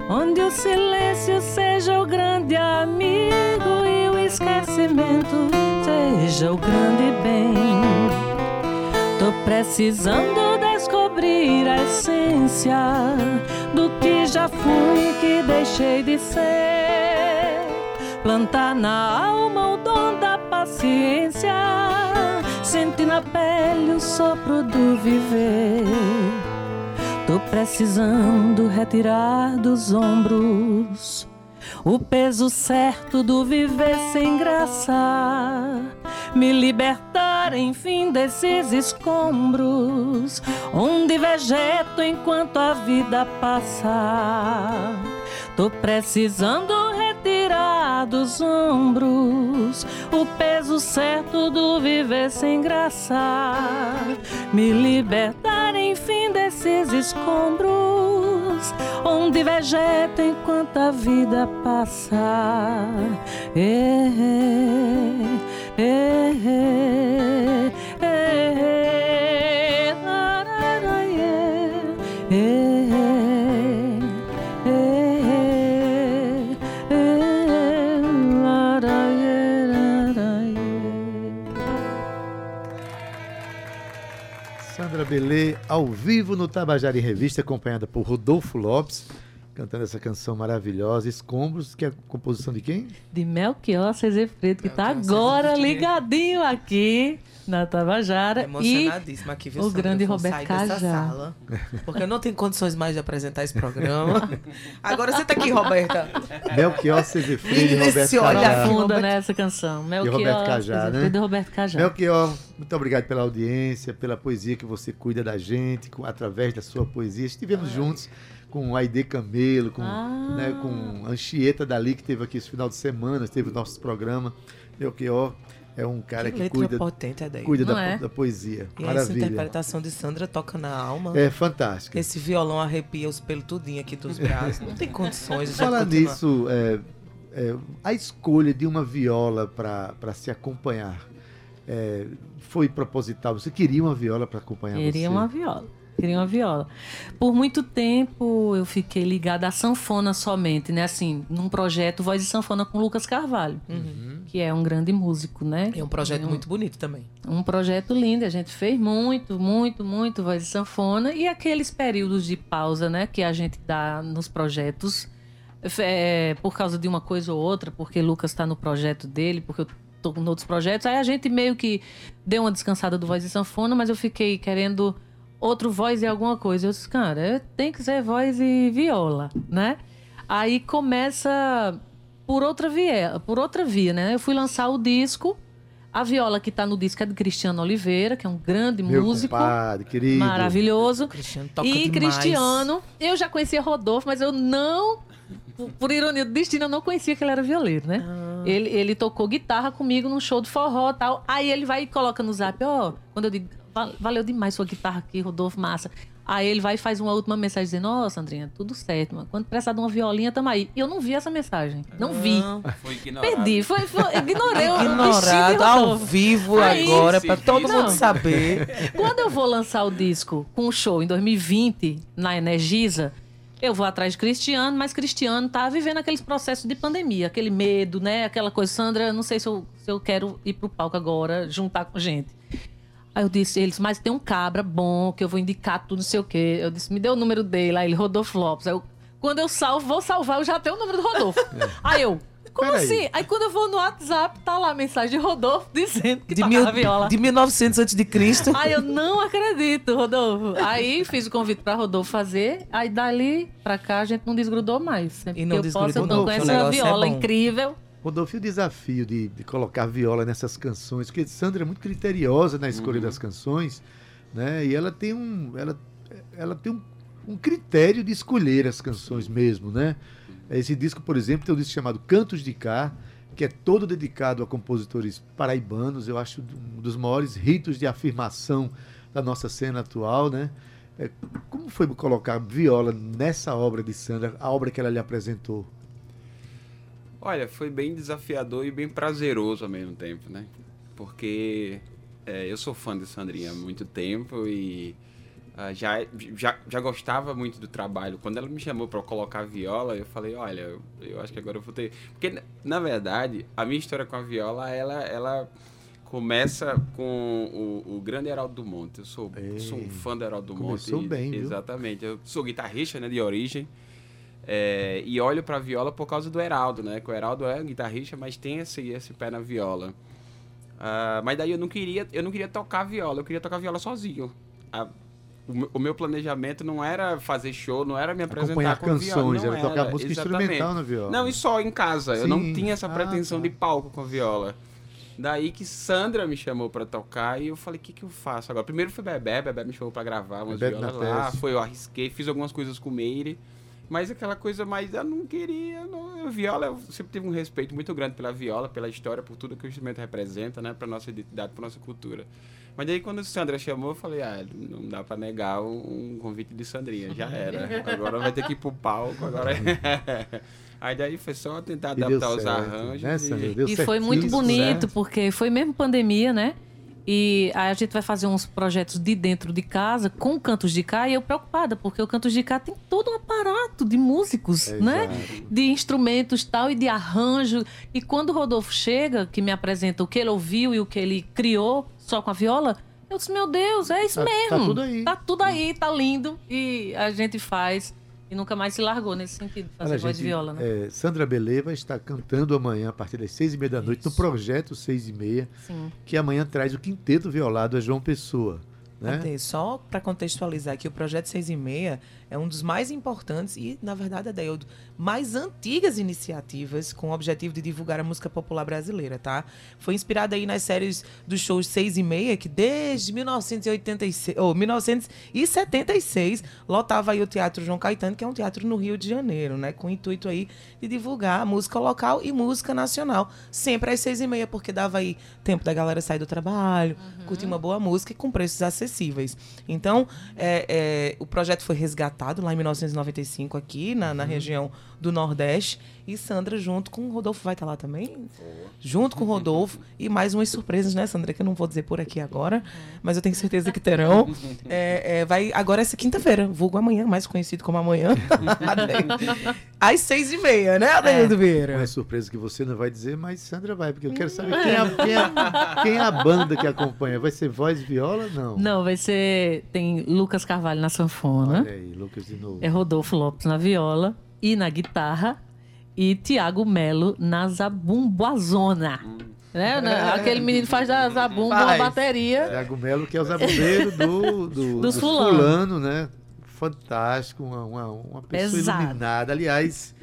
Onde o silêncio seja o grande amigo e o esquecimento seja o grande bem. Tô precisando descobrir a essência do que já fui e que deixei de ser. Plantar na alma o dom da paciência, sentir na pele o sopro do viver. Tô precisando retirar dos ombros o peso certo do viver sem graça. Me libertar, enfim, desses escombros, onde vegeto enquanto a vida passa. Tô precisando retirar dos ombros o peso certo do viver sem graça. Me libertar, enfim, desses escombros, onde vegeto enquanto a vida passa. Eh, eh, eh, eh, eh. Eh, eh, eh, eh. Sandra Belê, ao vivo no Tabajara em Revista, acompanhada por Rodolfo Lopes, cantando essa canção maravilhosa, Escombros, que é a composição de quem? de Melchior Cezefredo, que tá Cezefredo. agora ligadinho aqui na Tabajara. E Emocionadíssima aqui, viu, o grande Roberto Cajá. sala, porque eu não tenho condições mais de apresentar esse programa. Agora você tá aqui, Roberta. Melchior Cezefredo e Esse Roberto olha Cajá. Funda nessa canção. Melchior Roberto Cajá, né? e Roberto Cajá. Melchior, muito obrigado pela audiência, pela poesia que você cuida da gente, com- através da sua poesia. Estivemos juntos com o Aide Camelo, com, Ah. né, com Anchieta Dali, que esteve aqui esse final de semana, esteve no nosso programa. Melchior é um cara que que, letra cuida, potente é daí. cuida da, é? da poesia. E essa Maravilha. interpretação de Sandra toca na alma. É fantástico. Esse violão arrepia os pelos tudinho aqui dos braços. Não tem condições de Falar nisso, é, é, a escolha de uma viola para se acompanhar é, foi proposital? Você queria uma viola para acompanhar Queria você? uma viola. Queria uma viola. Por muito tempo eu fiquei ligada à sanfona somente, né? Assim, num projeto Voz e Sanfona com Lucas Carvalho, que é um grande músico, né? É um projeto um, muito bonito também. Um projeto lindo. A gente fez muito, muito, muito Voz e Sanfona. E aqueles períodos de pausa, né? Que a gente dá nos projetos. é, por causa de uma coisa ou outra, porque Lucas está no projeto dele, porque eu tô com outros projetos. Aí a gente meio que deu uma descansada do voz e sanfona, mas eu fiquei querendo outro voz e alguma coisa. Eu disse, cara, tem que ser voz e viola, né? Aí começa por outra via, por outra via, né? Eu fui lançar o disco. A viola que tá no disco é de Cristiano Oliveira, que é um grande Meu músico. compadre, querido. Maravilhoso. Cristiano toca E demais. Cristiano, eu já conhecia Rodolfo, mas eu não, por, ironia do destino, eu não conhecia que ele era violeiro, né? Ah. Ele, ele tocou guitarra comigo num show de forró e tal. Aí ele vai e coloca no zap, ó, quando eu digo, "Val- valeu demais sua guitarra aqui, Rodolfo, massa. Aí ele vai e faz uma última mensagem dizendo, ó, Sandrinha, tudo certo, mano. Quando precisar de uma violinha, tamo aí. E eu não vi essa mensagem. Não vi. Foi ignorado. Perdi. Foi, foi, ignorei o Ignorado ao vivo Aí- agora, pra todo Não. mundo saber. Quando eu vou lançar o disco com um show em 2020 na Energisa, eu vou atrás de Cristiano, mas Cristiano tá vivendo aqueles processos de pandemia, aquele medo, né? Aquela coisa, Sandra, não sei se eu, se eu quero ir pro palco agora, juntar com gente. Aí eu disse, eles, mas tem um cabra bom que eu vou indicar tudo, não sei o quê. Eu disse, me dê o número dele, aí ele, Rodolfo Lopes. Aí eu, quando eu salvo, vou salvar, eu já tenho o número do Rodolfo. Aí eu, como Peraí. assim? Aí quando eu vou no WhatsApp, tá lá a mensagem de Rodolfo dizendo que De, tocava mil, viola. de 1900 antes de Cristo. Aí eu não acredito, Rodolfo. Aí fiz o convite pra Rodolfo fazer. Aí dali pra cá a gente não desgrudou mais. Sempre E não que eu posso, eu desgrudou, tô com essa é viola bom. incrível. Rodolfo, e o desafio de, de colocar viola nessas canções, porque Sandra é muito criteriosa na escolha das canções, né? E ela tem um, ela, ela tem um, um critério de escolher as canções mesmo, né? Esse disco, por exemplo, tem um disco chamado Cantos de Cá, que é todo dedicado a compositores paraibanos. Eu acho um dos maiores ritos de afirmação da nossa cena atual, né? É, como foi colocar viola nessa obra de Sandra, a obra que ela lhe apresentou? Olha, foi bem desafiador e bem prazeroso ao mesmo tempo, né? Porque é, eu sou fã de Sandrinha há muito tempo e ah, já, já, já gostava muito do trabalho. Quando ela me chamou para colocar viola, eu falei, olha, eu, eu acho que agora eu vou ter... Porque, na- na verdade, a minha história com a viola, ela... ela Começa com o, o grande Heraldo Dumont. Eu sou, Ei, sou um fã do Heraldo Dumont. começou e- bem, viu? Exatamente. Eu sou guitarrista né, de origem. É, e olho pra viola por causa do Heraldo, né? Que o Heraldo é um guitarrista, mas tem esse, esse pé na viola. Ah, mas daí eu não queria, eu não queria tocar viola, eu queria tocar viola sozinho. Ah, o, meu- o meu planejamento não era fazer show, não era me apresentar Acompanhar com canções, viola, era tocar música exatamente. instrumental na viola. Não, e só em casa. eu Sim. não tinha essa Ah, pretensão tá. de palco com viola. Daí que Sandra me chamou pra tocar e eu falei, o que, que eu faço agora? Primeiro foi Bebé, Bebé me chamou pra gravar umas Bebé violas lá. Foi, eu arrisquei, fiz algumas coisas com o Meire. Mas aquela coisa mais, eu não queria. Não, a viola, eu sempre tive um respeito muito grande pela viola, pela história, por tudo que o instrumento representa, né? Pra nossa identidade, pra nossa cultura. Mas daí quando a Sandra chamou, eu falei, ah, não dá pra negar um, convite de Sandrinha, já era. Agora vai ter que ir pro palco, agora Aí daí foi só tentar E adaptar os certo, arranjos. né, e- e foi muito bonito, né? porque foi mesmo pandemia, né? E aí a gente vai fazer uns projetos de dentro de casa com Cantos de Cá e eu preocupada, porque o Cantos de Cá tem todo um aparato de músicos, É, né? exato. De instrumentos tal e de arranjo. E quando o Rodolfo chega, que me apresenta o que ele ouviu e o que ele criou só com a viola, eu disse, meu Deus, é isso Tá- mesmo. tá tudo aí. Tá tudo aí, tá lindo. E a gente faz. E nunca mais se largou nesse sentido, fazer Olha, voz gente, de viola, né? é, Sandra Belê vai estar cantando amanhã, a partir das seis e meia da noite, no projeto seis e meia, Sim. que amanhã traz o quinteto violado a João Pessoa. Né? Só para contextualizar que o projeto 6 e meia é um dos mais importantes e, na verdade, Adeildo, mais antigas iniciativas com o objetivo de divulgar a música popular brasileira, tá? Foi inspirado aí nas séries dos shows 6 e meia, que desde 1986, ou 1976 lotava aí o Teatro João Caetano, que é um teatro no Rio de Janeiro, né? Com o intuito aí de divulgar música local e música nacional. Sempre às seis e meia, porque dava aí tempo da galera sair do trabalho, curtir uma boa música e com preços acessíveis. Então, é, é, o projeto foi resgatado lá em 1995 aqui, na, na região do Nordeste. E Sandra, junto com o Rodolfo, vai estar lá também? Junto com o Rodolfo. E mais umas surpresas, né, Sandra? Que eu não vou dizer por aqui agora, mas eu tenho certeza que terão. É, é, vai agora essa quinta-feira, vulgo amanhã, mais conhecido como amanhã. Às seis e meia, né, Adeildo Vieira? Uma surpresa que você não vai dizer, mas Sandra vai, porque eu quero saber quem é, a- quem é- quem é a banda que acompanha. Vai ser voz e viola? Não. Não, vai ser. Tem Lucas Carvalho na sanfona, Olha aí, Lucas de novo. é Rodolfo Lopes na viola e na guitarra, e Tiago Melo na zabumboazona. Né? Na- Aquele menino faz da zabumba uma Faz. bateria. Thiago Melo, que é o zabumbeiro do, do, Dos dos fulano. fulano, né? Fantástico, uma, uma, uma pessoa Pesado. iluminada. Aliás,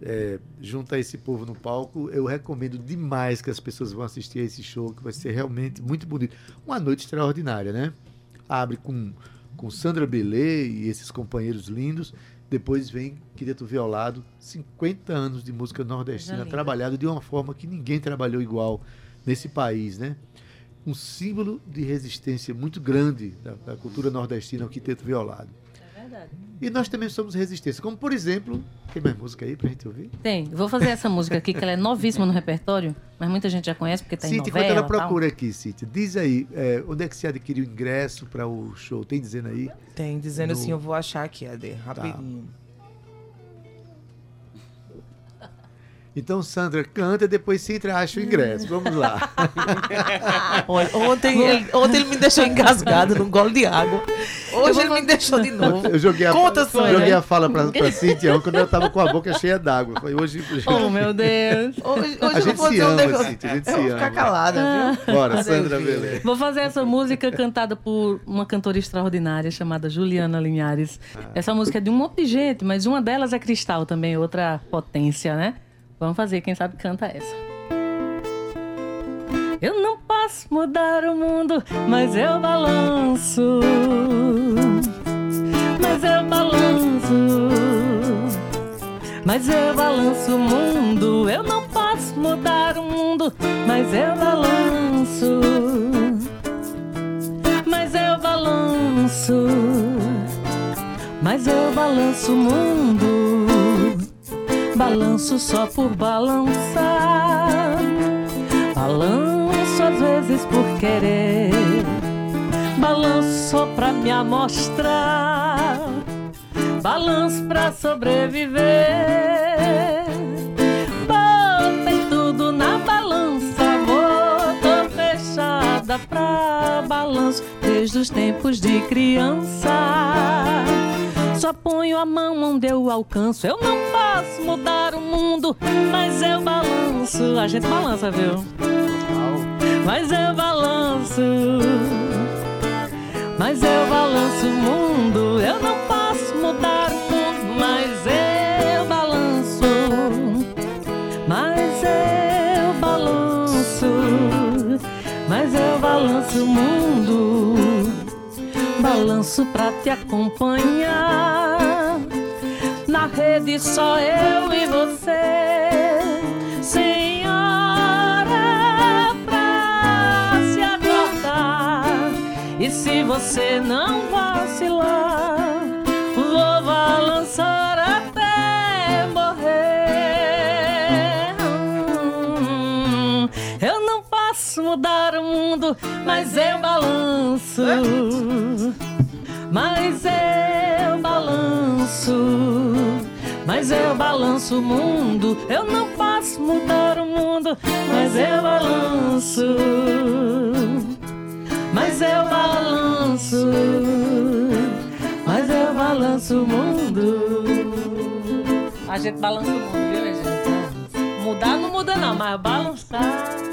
é, junto a esse povo no palco, eu recomendo demais que as pessoas vão assistir a esse show, que vai ser realmente muito bonito. Uma noite extraordinária, né? Abre com, com Sandra Belê e esses companheiros lindos. Depois vem Quinteto Violado, 50 anos de música nordestina, trabalhado de uma forma que ninguém trabalhou igual nesse país, né? um símbolo de resistência muito grande da, da cultura nordestina ao quinteto violado. Verdade. E nós também somos resistência, como por exemplo, tem mais música aí pra gente ouvir? Tem. Vou fazer essa música aqui, que ela é novíssima no repertório, mas muita gente já conhece porque tá em Cíntia, novela enquanto ela e tal. procura aqui, Cíntia, diz aí, é, onde é que você adquiriu o ingresso para o show? Tem dizendo aí? Tem, dizendo No- assim, eu vou achar aqui, Ade, rapidinho. Então, Sandra, canta e depois Cíntia acha o ingresso. Vamos lá. Olha, ontem, ele, ontem ele me deixou engasgado num gole de água. Hoje ele me deixou de novo. Eu joguei a, Conta, Sônia. joguei a fala pra, pra Cíntia quando eu tava com a boca cheia d'água. Foi hoje. Oh, meu Deus. Hoje, hoje A gente vou se um ama, negócio. Cíntia, a gente eu se vou ficar ama. calada, viu? Bora, Fazer o Sandra? Beleza. Vou fazer essa música cantada por uma cantora extraordinária chamada Juliana Linhares. Essa música é de um monte de gente, mas uma delas é Cristal também, outra potência, né? Vamos fazer, quem sabe canta essa. Eu não posso mudar o mundo, mas eu balanço. Mas eu balanço. Mas eu balanço o mundo. Eu não posso mudar o mundo, mas eu balanço. Mas eu balanço. Mas eu balanço o mundo. Balanço só por balançar. Balanço às vezes por querer. Balanço só pra me amostrar. Balanço pra sobreviver. Botei tudo na balança, botou fechada pra balanço desde os tempos de criança. Só ponho a mão onde eu alcanço. Eu não posso mudar o mundo, mas eu balanço. A gente balança, viu? Mas eu balanço. Mas eu balanço o mundo. Eu não posso mudar o mundo, mas eu balanço. Mas eu balanço. Mas eu balanço o mundo. Balanço pra te acompanhar. Na rede só eu e você. Senhora, pra se acordar. E se você não vacilar, vou balançar até morrer. Eu não posso mudar o mundo, mas eu balanço. Mas eu balanço. Mas eu balanço o mundo. Eu não posso mudar o mundo, mas eu balanço. Mas eu balanço. Mas eu balanço o mundo. A gente balança o mundo, viu, gente? Mudar não muda não, mas balançar.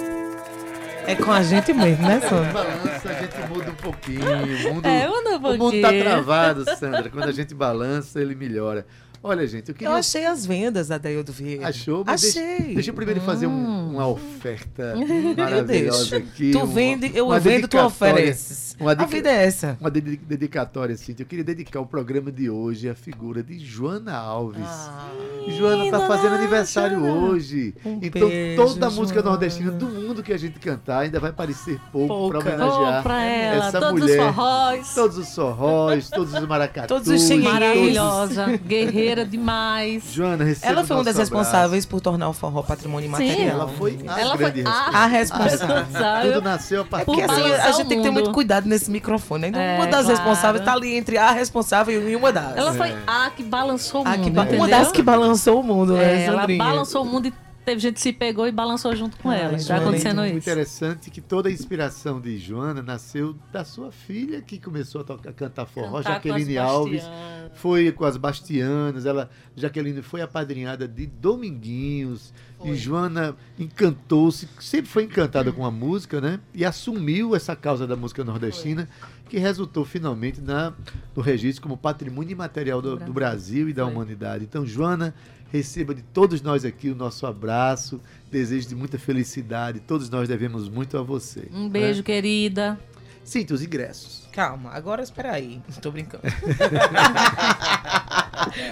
É com a gente mesmo, né, Sandra? Balança, a gente muda um pouquinho. O mundo, É, muda um o mundo pouquinho. tá travado, Sandra. Quando a gente balança, ele melhora. Olha, gente, eu queria. Eu achei as vendas da Daildo Vieira. Achou? Mas deixa- Achei. Deixa, eu primeiro fazer um- uma oferta Eu maravilhosa deixo. aqui. Tu uma- vende, eu uma vendo, tu ofereces. Uma A vida é essa. Uma dedi- dedicatória, Cíntia. Eu queria dedicar o programa de hoje à figura de Joana Alves. Ah, Joana tá fazendo aniversário Joana. hoje. Um então beijo, toda a música Joana. nordestina do mundo que a gente cantar ainda vai parecer pouco para homenagear pra ela, essa todos mulher. os forróis. Todos os sorróis, todos os maracatus. Todos os xinguinhos. Maravilhosa, guerreira demais. Joana, receba Ela foi uma das nosso abraço. responsáveis por tornar o forró patrimônio Sim, imaterial. Ela foi a Ela foi grande a- responsável. a responsável. Tudo nasceu a partir Porque assim, a gente tem que ter muito cuidado nesse microfone. Né? É, uma das claro. responsáveis tá ali entre a responsável e uma das. Ela foi a que balançou o A mundo. que ba- uma entendeu? das que balançou o mundo, né, É, ela balançou o mundo e teve gente que se pegou e balançou junto com Ai, ela. Tá Joana, acontecendo muito isso. interessante que toda a inspiração de Joana nasceu da sua filha que começou a, tocar, a cantar forró, Cantar Jaqueline Alves. Bastianas. Foi com as Bastianas, ela, Jaqueline foi apadrinhada de Dominguinhos. E Joana encantou-se, sempre foi encantada com a música, né? E assumiu essa causa da música nordestina, que resultou finalmente na, no registro como patrimônio imaterial do, do Brasil e da Foi. humanidade. Então, Joana, receba de todos nós aqui o nosso abraço, desejo de muita felicidade. Todos nós devemos muito a você. Um beijo, querida. Né? Sinta os ingressos. Calma, agora espera aí. Tô brincando.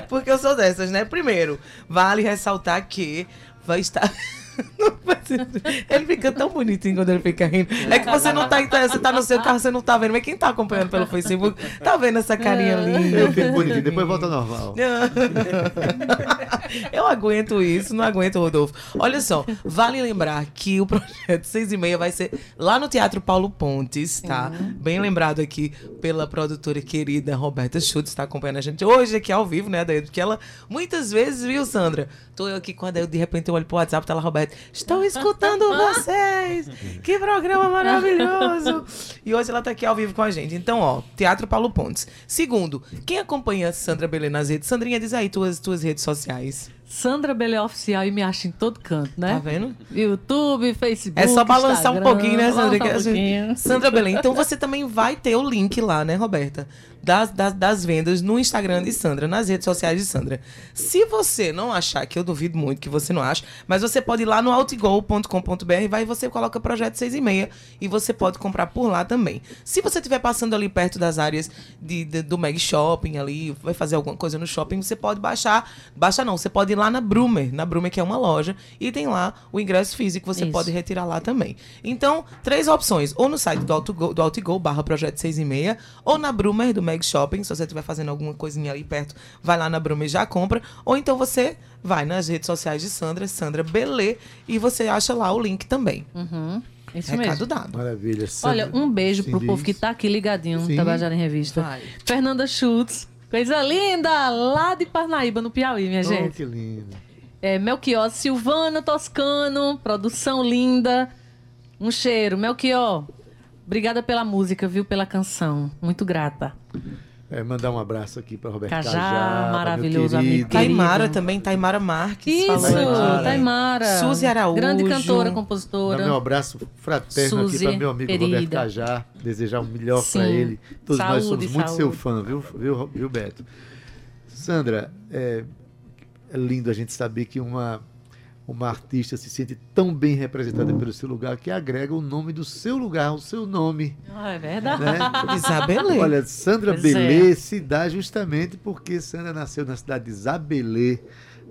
Porque eu sou dessas, né? Primeiro, vale ressaltar que vai estar. Ele fica tão bonitinho quando ele fica rindo. É que você não tá entendendo, você tá no seu carro, você não tá vendo. Mas quem tá acompanhando pelo Facebook, tá vendo essa carinha linda. Eu fico bonitinho, depois volta normal. Eu aguento isso, não aguento, Rodolfo. Olha só, vale lembrar que o projeto 6 e meia vai ser lá no Teatro Paulo Pontes, tá? Bem lembrado aqui pela produtora querida Roberta Schutz, está acompanhando a gente hoje aqui ao vivo, né, Adaildo? Porque ela muitas vezes, viu, Sandra? Tô eu aqui quando eu de repente eu olho pro WhatsApp, tá lá, Roberta. Estou escutando vocês! Que programa maravilhoso! E hoje ela tá aqui ao vivo com a gente. Então, ó, Teatro Paulo Pontes. Segundo, quem acompanha Sandra Belê nas redes? Sandrinha, diz aí tuas, tuas redes sociais. Sandra Belé Oficial e me acha em todo canto, né? Tá vendo? YouTube, Facebook. É só balançar um Instagram, pouquinho, né, Sandra? um gente- pouquinho. Sandra Belém. Então você também vai ter o link lá, né, Roberta? Das, das, das vendas no Instagram de Sandra, nas redes sociais de Sandra. Se você não achar, que eu duvido muito que você não ache, mas você pode ir lá no outgo.com.br e vai e você coloca projeto 6 e meia e você pode comprar por lá também. Se você estiver passando ali perto das áreas de, de- do Meg Shopping ali, vai fazer alguma coisa no shopping, você pode baixar. Baixa não, você pode ir lá na Brumer, na Brumer que é uma loja, e tem lá o ingresso físico, você Isso. pode retirar lá também. Então, três opções. Ou no site do Outgo, do barra projeto 6 e meia, ou na Brumer do Meg Shopping, se você estiver fazendo alguma coisinha ali perto, vai lá na Brumer e já compra. Ou então você vai nas redes sociais de Sandra, Sandra Belê, e você acha lá o link também. Isso Recado mesmo. dado. Maravilha. Olha, um beijo Sim, pro povo diz. que tá aqui ligadinho no Sim. Tabajara em Revista. Vai. Fernanda Schultz. Coisa linda! Lá de Parnaíba, no Piauí, minha Oh, gente. que lindo. É, Melchior Silvana Toscano, produção linda. Um cheiro. Melchior, obrigada pela música, viu? Pela canção. Muito grata. É, mandar um abraço aqui para Roberto Cajá, Cajá, maravilhoso amigo. Taimara também, Taimara Marques. Isso. Taimara. Suzy Araújo. Grande cantora, compositora. meu abraço fraterno aqui Suzy, para meu amigo querida. Roberto Cajá. Desejar o melhor para ele. Todos nós Saúde, somos muito saúde. seu fã, viu, viu, viu Beto? Sandra, é, é lindo a gente saber que uma, uma artista se sente tão bem representada pelo seu lugar que agrega o nome do seu lugar, o seu nome. Ah, é verdade. Né? Isabelê. Olha, Sandra Pois Belê é. se dá justamente porque Sandra nasceu na cidade de Zabelê,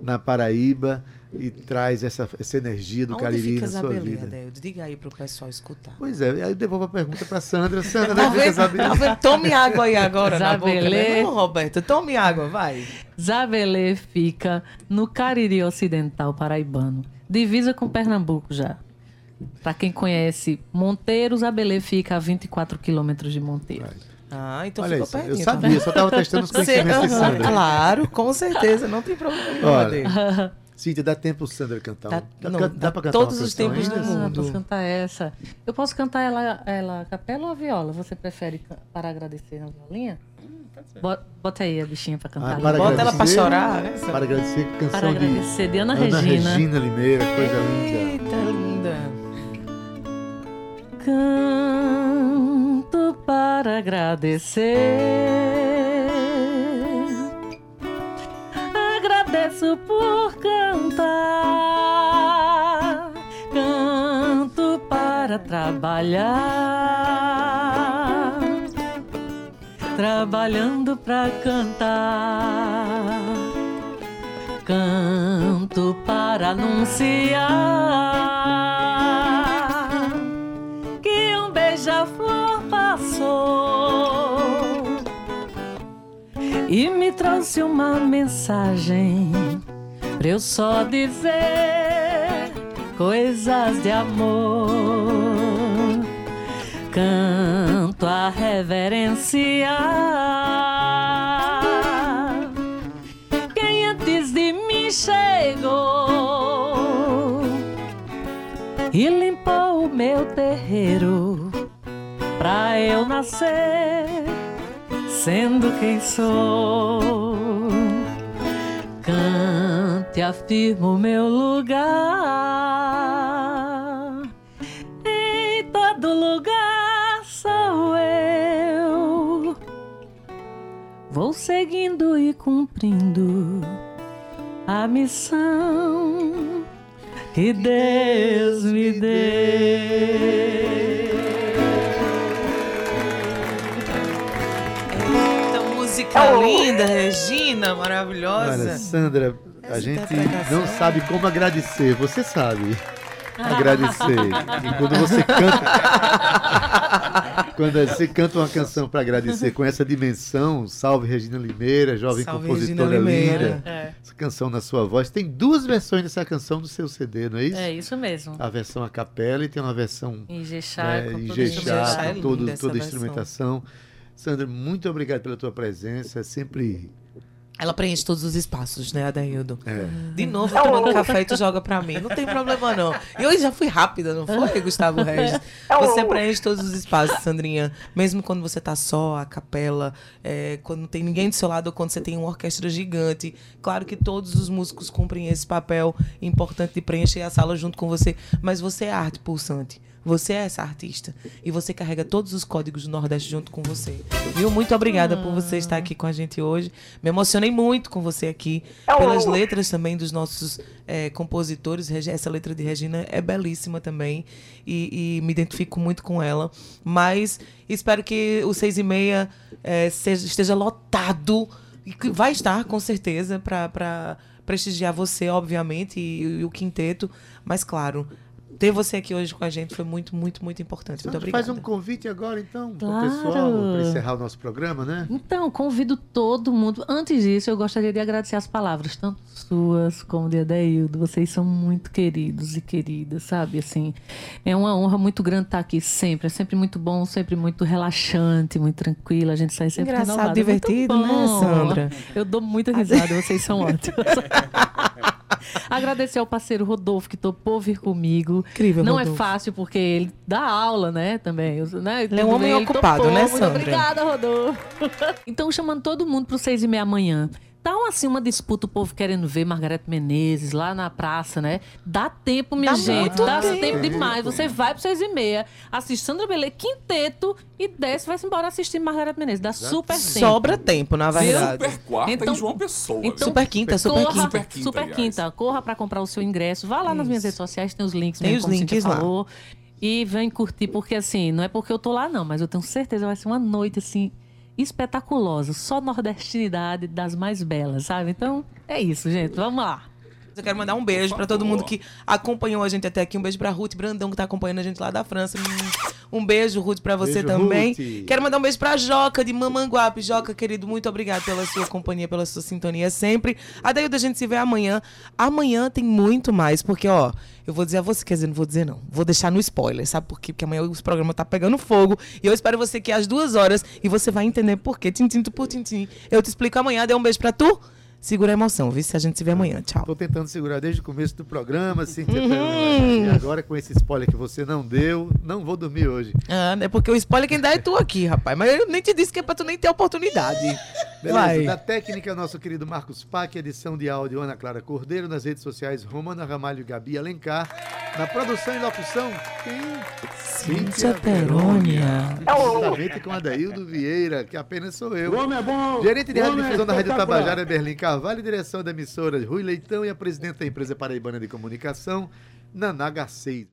na Paraíba, e traz essa, essa energia do Onde Cariri fica na sua Isabelê, vida. Adeldo? Diga aí pro pessoal escutar. Pois é, aí eu devolvo a pergunta para Sandra. Sandra, Tá? Zabelê? Tá vendo? Tome água aí agora na boca, né? Não, Roberto, tome água, vai. Zabelê fica no Cariri Ocidental paraibano. Divisa com Pernambuco já. Pra quem conhece Monteiro, Zabelê fica a 24 quilômetros de Monteiro. Ah, então Olha ficou isso, eu pertinho. sabia, só estava testando os conhecimentos de Você- Sandra. Claro, com certeza, não tem problema nenhum, Olha. Cíntia, dá tempo Sandra cantar. Dá- Dá, não, dá, dá pra cantar todos os tempos do mundo. Ah, posso cantar essa. Eu posso cantar ela, ela a capela ou a viola? Você prefere para agradecer na violinha? Bota, bota aí a bichinha pra cantar. Ah, para Bota ela pra chorar, né? Para agradecer, canção Para agradecer de Ana de Ana Regina. Regina Limeira, coisa linda. Eita, linda. Canto para agradecer. Agradeço por cantar. Canto para trabalhar. Trabalhando para cantar. Canto para anunciar que um beija-flor passou e me trouxe uma mensagem pra eu só dizer coisas de amor. Canto a reverenciar quem antes de mim chegou e limpou o meu terreiro pra eu nascer sendo quem sou. Cante, afirmo meu lugar. Em todo lugar sou eu. Vou seguindo e cumprindo a missão que Deus me deu. Música linda, Regina, Olha, maravilhosa. Sandra, a gente não sabe como agradecer. Você sabe agradecer. E quando você canta. quando você canta uma canção para agradecer com essa dimensão, salve Regina Limeira, jovem Salve, compositora linda. É. Essa canção na sua voz. Tem duas versões dessa canção do seu CD, não é isso? É isso mesmo. A versão a capela e tem uma versão Em Jexá, né, com é com todo, essa toda a versão. Sandra, muito obrigado pela tua presença. É sempre. Ela preenche todos os espaços, né, Adaildo? É. De novo, eu tomando café e tu joga pra mim. Não tem problema, não. E hoje já fui rápida, não foi, Gustavo Regis? Você preenche todos os espaços, Sandrinha. Mesmo quando você tá só, a capela, é, quando não tem ninguém do seu lado, ou quando você tem uma orquestra gigante. Claro que todos os músicos cumprem esse papel importante de preencher a sala junto com você. Mas você é arte pulsante. Você é essa artista. E você carrega todos os códigos do Nordeste junto com você. Viu? Muito obrigada por você estar aqui com a gente hoje. Me emocionei muito com você aqui. Pelas letras também dos nossos eh, compositores. Essa letra de Regina é belíssima também. E, e me identifico muito com ela. Mas espero que o seis e meia eh, seja- esteja lotado. E que vai estar, com certeza, para prestigiar você, obviamente, e, e o quinteto. Mas, claro, ter você aqui hoje com a gente foi muito, muito, muito importante. Muito Sandra, obrigada. faz um convite agora, então, para o Claro. pessoal, para encerrar o nosso programa, né? Então, convido todo mundo. Antes disso, eu gostaria de agradecer as palavras, tanto suas como de Adeildo. Vocês são muito queridos e queridas, sabe? Assim, é uma honra muito grande estar aqui sempre. É sempre muito bom, sempre muito relaxante, muito tranquilo. A gente sai sempre Engraçado, renovado. É muito divertido, né. Sandra? Eu dou muita risada, vocês são ótimos. Agradecer ao parceiro Rodolfo que topou vir comigo. Incrível, Não Rodolfo. é fácil porque ele dá aula, né, também. Né, Ele é um homem ocupado, né, Muito Sandra? obrigada, Rodolfo. então, chamando todo mundo para seis e meia amanhã. Tá um, assim, uma disputa, o povo querendo ver Margarete Menezes lá na praça, né? Dá tempo, minha Dá gente. Dá tempo. tempo demais. Você vai para seis e meia, assiste Sandra Belê, quinteto, e desce, vai-se embora assistir Margarete Menezes. Dá super tempo. Sobra tempo, na verdade. Super quarta Então- em João Pessoa. então-? Super quinta, super Corra, quinta. Super quinta, Super aliás. quinta. Corra para comprar o seu ingresso. Vá lá nas minhas redes sociais, tem os links Tem mesmo, os links lá. falou. E vem curtir, porque assim, não é porque eu tô lá, não, mas eu tenho certeza vai ser uma noite assim espetaculosa. Só nordestinidade das mais belas, sabe? Então, é isso, gente. Vamos lá. Eu quero mandar um beijo Por pra todo mundo que acompanhou a gente até aqui. Um beijo pra Ruth Brandão, que tá acompanhando a gente lá da França. Um beijo, Ruth, pra você Beijo, também. Ruth. Quero mandar um beijo pra Joca, de Mamanguape. Joca, querido, muito obrigado pela sua companhia, pela sua sintonia sempre. A daí a gente se vê amanhã. Amanhã tem muito mais, porque, ó, eu vou dizer a você, quer dizer, não vou dizer não. Vou deixar no spoiler, sabe por quê? Porque amanhã o programa tá pegando fogo. E eu espero você aqui às duas horas e você vai entender por quê. Tintim por tintim. Eu te explico amanhã. Dê um beijo pra tu. Segura a emoção, viu? Se a gente se vê amanhã. Tchau. Estou tentando segurar desde o começo do programa, Cíntia. Uhum. E agora, com esse spoiler que você não deu, não vou dormir hoje. Ah, é porque o spoiler quem dá é tu aqui, rapaz. Mas eu nem te disse que é pra tu nem ter oportunidade. Beleza, Vai. da técnica, nosso querido Marcos Pac, edição de áudio Ana Clara Cordeiro, nas redes sociais Romana Ramalho e Gabi Alencar. Na produção e locução, quem? Cíntia Perônia. Juntamente com Adaildo Vieira, que apenas sou eu. O homem é bom. Gerente de rádio é difusão da Rádio. Tabajara, é Berlim Carvalho, direção da emissora Rui Leitão e a presidente da empresa paraibana de comunicação, Nanaga 6.